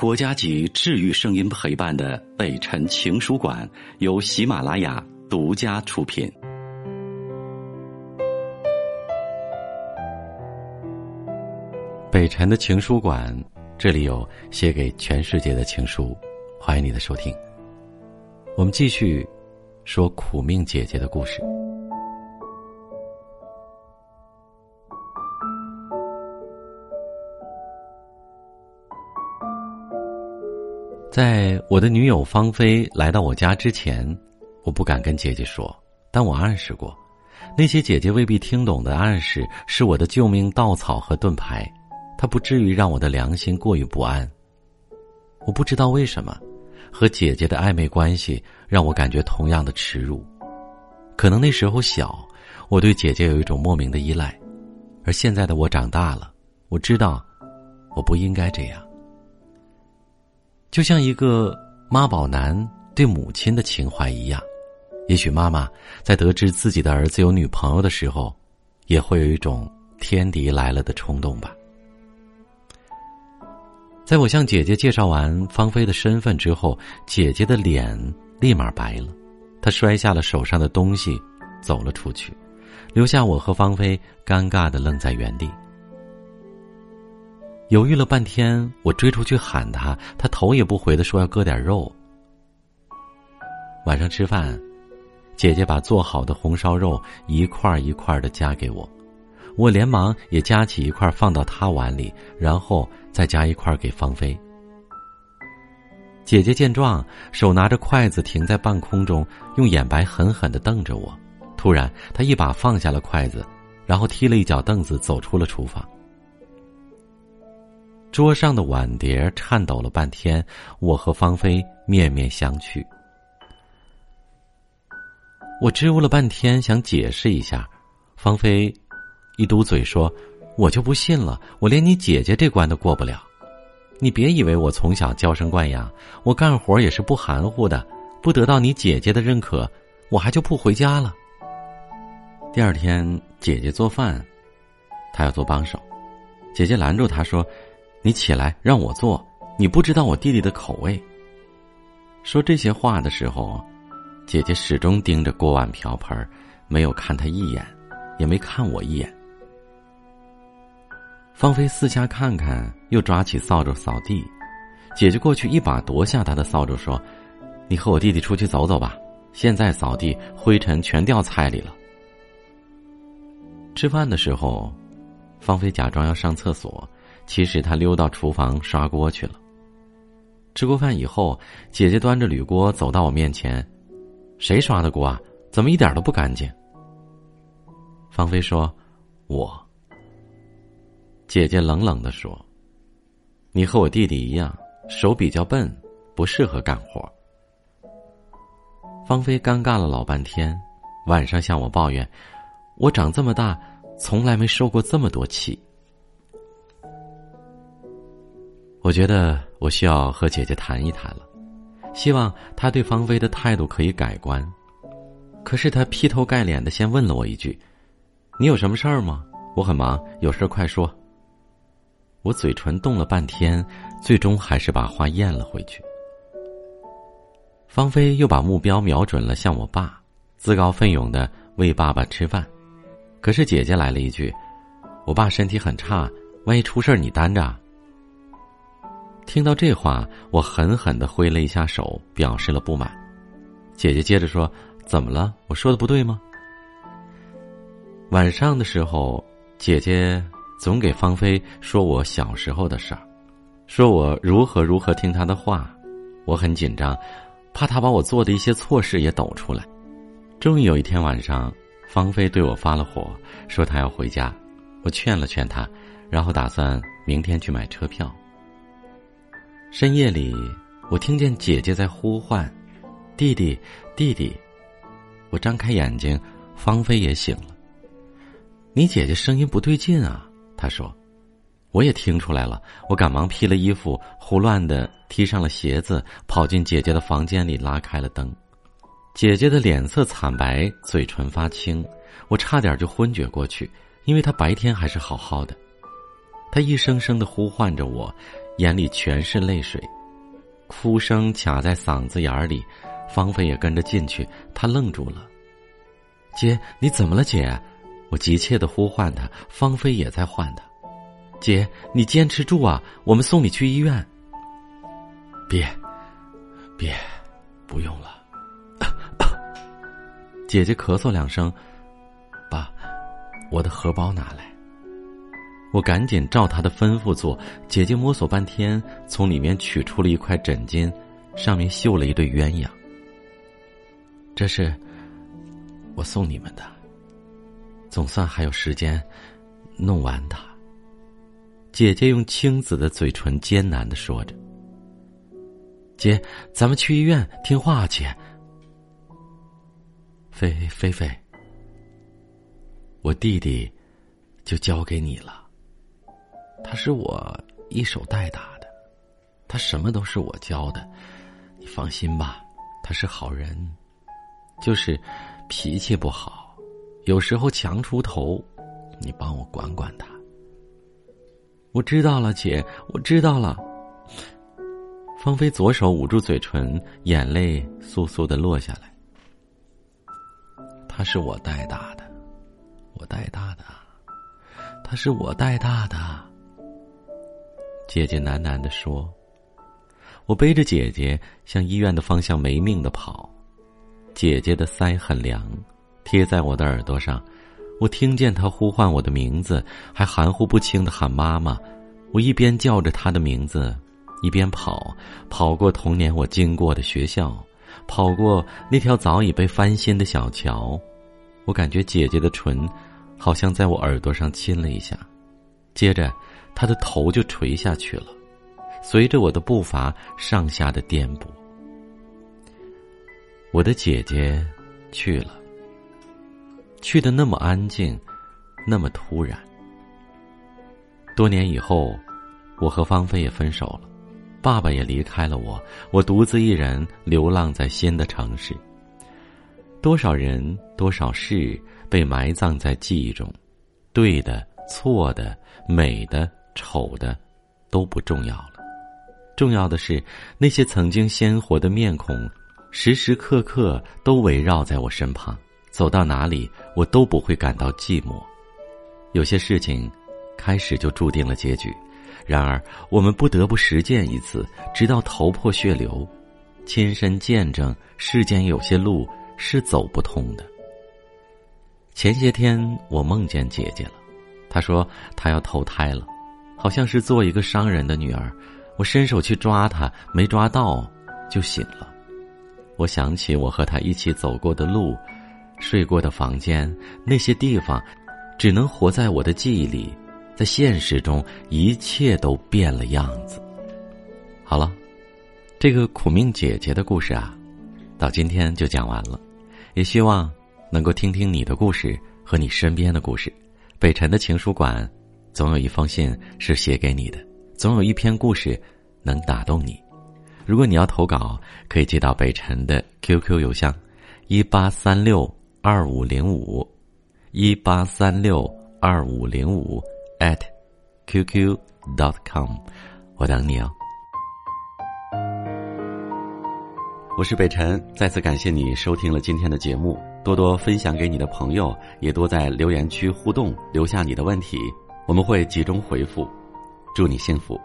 国家级治愈声音陪伴的北辰情书馆由喜马拉雅独家出品。北辰的情书馆，这里有写给全世界的情书，欢迎你的收听。我们继续说苦命姐姐的故事。在我的女友芳菲来到我家之前，我不敢跟姐姐说，但我暗示过，那些姐姐未必听懂的暗示是我的救命稻草和盾牌，它不至于让我的良心过于不安。我不知道为什么，和姐姐的暧昧关系让我感觉同样的耻辱，可能那时候小，我对姐姐有一种莫名的依赖，而现在的我长大了，我知道，我不应该这样。就像一个妈宝男对母亲的情怀一样，也许妈妈在得知自己的儿子有女朋友的时候，也会有一种天敌来了的冲动吧。在我向姐姐介绍完芳菲的身份之后，姐姐的脸立马白了，她摔下了手上的东西，走了出去，留下我和芳菲尴尬的愣在原地。犹豫了半天，我追出去喊他，他头也不回的说要割点肉。晚上吃饭，姐姐把做好的红烧肉一块一块的夹给我，我连忙也夹起一块放到她碗里，然后再夹一块给芳菲。姐姐见状，手拿着筷子停在半空中，用眼白狠狠的瞪着我。突然，她一把放下了筷子，然后踢了一脚凳子，走出了厨房。桌上的碗碟颤抖了半天，我和芳菲面面相觑。我支吾了半天，想解释一下，芳菲一嘟嘴说：“我就不信了，我连你姐姐这关都过不了。你别以为我从小娇生惯养，我干活也是不含糊的。不得到你姐姐的认可，我还就不回家了。”第二天，姐姐做饭，她要做帮手，姐姐拦住她说。你起来，让我做。你不知道我弟弟的口味。说这些话的时候，姐姐始终盯着锅碗瓢盆，没有看他一眼，也没看我一眼。芳菲四下看看，又抓起扫帚扫地。姐姐过去一把夺下他的扫帚，说：“你和我弟弟出去走走吧，现在扫地，灰尘全掉菜里了。”吃饭的时候，芳菲假装要上厕所。其实他溜到厨房刷锅去了。吃过饭以后，姐姐端着铝锅走到我面前：“谁刷的锅啊？怎么一点都不干净？”芳菲说：“我。”姐姐冷冷的说：“你和我弟弟一样，手比较笨，不适合干活。”芳菲尴尬了老半天，晚上向我抱怨：“我长这么大，从来没受过这么多气。”我觉得我需要和姐姐谈一谈了，希望她对芳菲的态度可以改观。可是她劈头盖脸的先问了我一句：“你有什么事儿吗？我很忙，有事儿快说。”我嘴唇动了半天，最终还是把话咽了回去。芳菲又把目标瞄准了向我爸，自告奋勇的喂爸爸吃饭。可是姐姐来了一句：“我爸身体很差，万一出事儿你担着。”听到这话，我狠狠的挥了一下手，表示了不满。姐姐接着说：“怎么了？我说的不对吗？”晚上的时候，姐姐总给芳菲说我小时候的事儿，说我如何如何听她的话，我很紧张，怕她把我做的一些错事也抖出来。终于有一天晚上，芳菲对我发了火，说她要回家。我劝了劝她，然后打算明天去买车票。深夜里，我听见姐姐在呼唤：“弟弟，弟弟！”我张开眼睛，芳菲也醒了。你姐姐声音不对劲啊，她说。我也听出来了，我赶忙披了衣服，胡乱的踢上了鞋子，跑进姐姐的房间里，拉开了灯。姐姐的脸色惨白，嘴唇发青，我差点就昏厥过去，因为她白天还是好好的。她一声声的呼唤着我。眼里全是泪水，哭声卡在嗓子眼里。芳菲也跟着进去，她愣住了。姐，你怎么了，姐？我急切的呼唤她，芳菲也在唤她。姐，你坚持住啊，我们送你去医院。别，别，不用了。姐姐咳嗽两声，把我的荷包拿来。我赶紧照她的吩咐做。姐姐摸索半天，从里面取出了一块枕巾，上面绣了一对鸳鸯。这是我送你们的，总算还有时间弄完它。姐姐用青紫的嘴唇艰难的说着：“姐，咱们去医院，听话，姐。”菲菲菲，我弟弟就交给你了。他是我一手带大的，他什么都是我教的，你放心吧，他是好人，就是脾气不好，有时候强出头，你帮我管管他。我知道了，姐，我知道了。芳菲左手捂住嘴唇，眼泪簌簌的落下来。他是我带大的，我带大的，他是我带大的。姐姐喃喃的说：“我背着姐姐向医院的方向没命的跑，姐姐的腮很凉，贴在我的耳朵上。”我听见她呼唤我的名字，还含糊不清的喊妈妈。我一边叫着她的名字，一边跑，跑过童年我经过的学校，跑过那条早已被翻新的小桥。我感觉姐姐的唇，好像在我耳朵上亲了一下，接着，他的头就垂下去了，随着我的步伐上下的颠簸。我的姐姐去了。去的那么安静，那么突然。多年以后，我和芳菲也分手了，爸爸也离开了我，我独自一人流浪在新的城市。多少人，多少事被埋葬在记忆中，对的、错的、美的、丑的，都不重要了。重要的是，那些曾经鲜活的面孔，时时刻刻都围绕在我身旁。走到哪里，我都不会感到寂寞。有些事情，开始就注定了结局，然而我们不得不实践一次，直到头破血流，亲身见证世间有些路是走不通的。前些天我梦见姐姐了，她说她要投胎了，好像是做一个商人的女儿。我伸手去抓她，没抓到，就醒了。我想起我和她一起走过的路。睡过的房间，那些地方，只能活在我的记忆里。在现实中，一切都变了样子。好了，这个苦命姐姐的故事啊，到今天就讲完了。也希望能够听听你的故事和你身边的故事。北辰的情书馆，总有一封信是写给你的，总有一篇故事能打动你。如果你要投稿，可以寄到北辰的 QQ 邮箱：一八三六。二五零五，一八三六二五零五 at qq dot com，我等你哦。我是北辰，再次感谢你收听了今天的节目，多多分享给你的朋友，也多在留言区互动，留下你的问题，我们会集中回复。祝你幸福。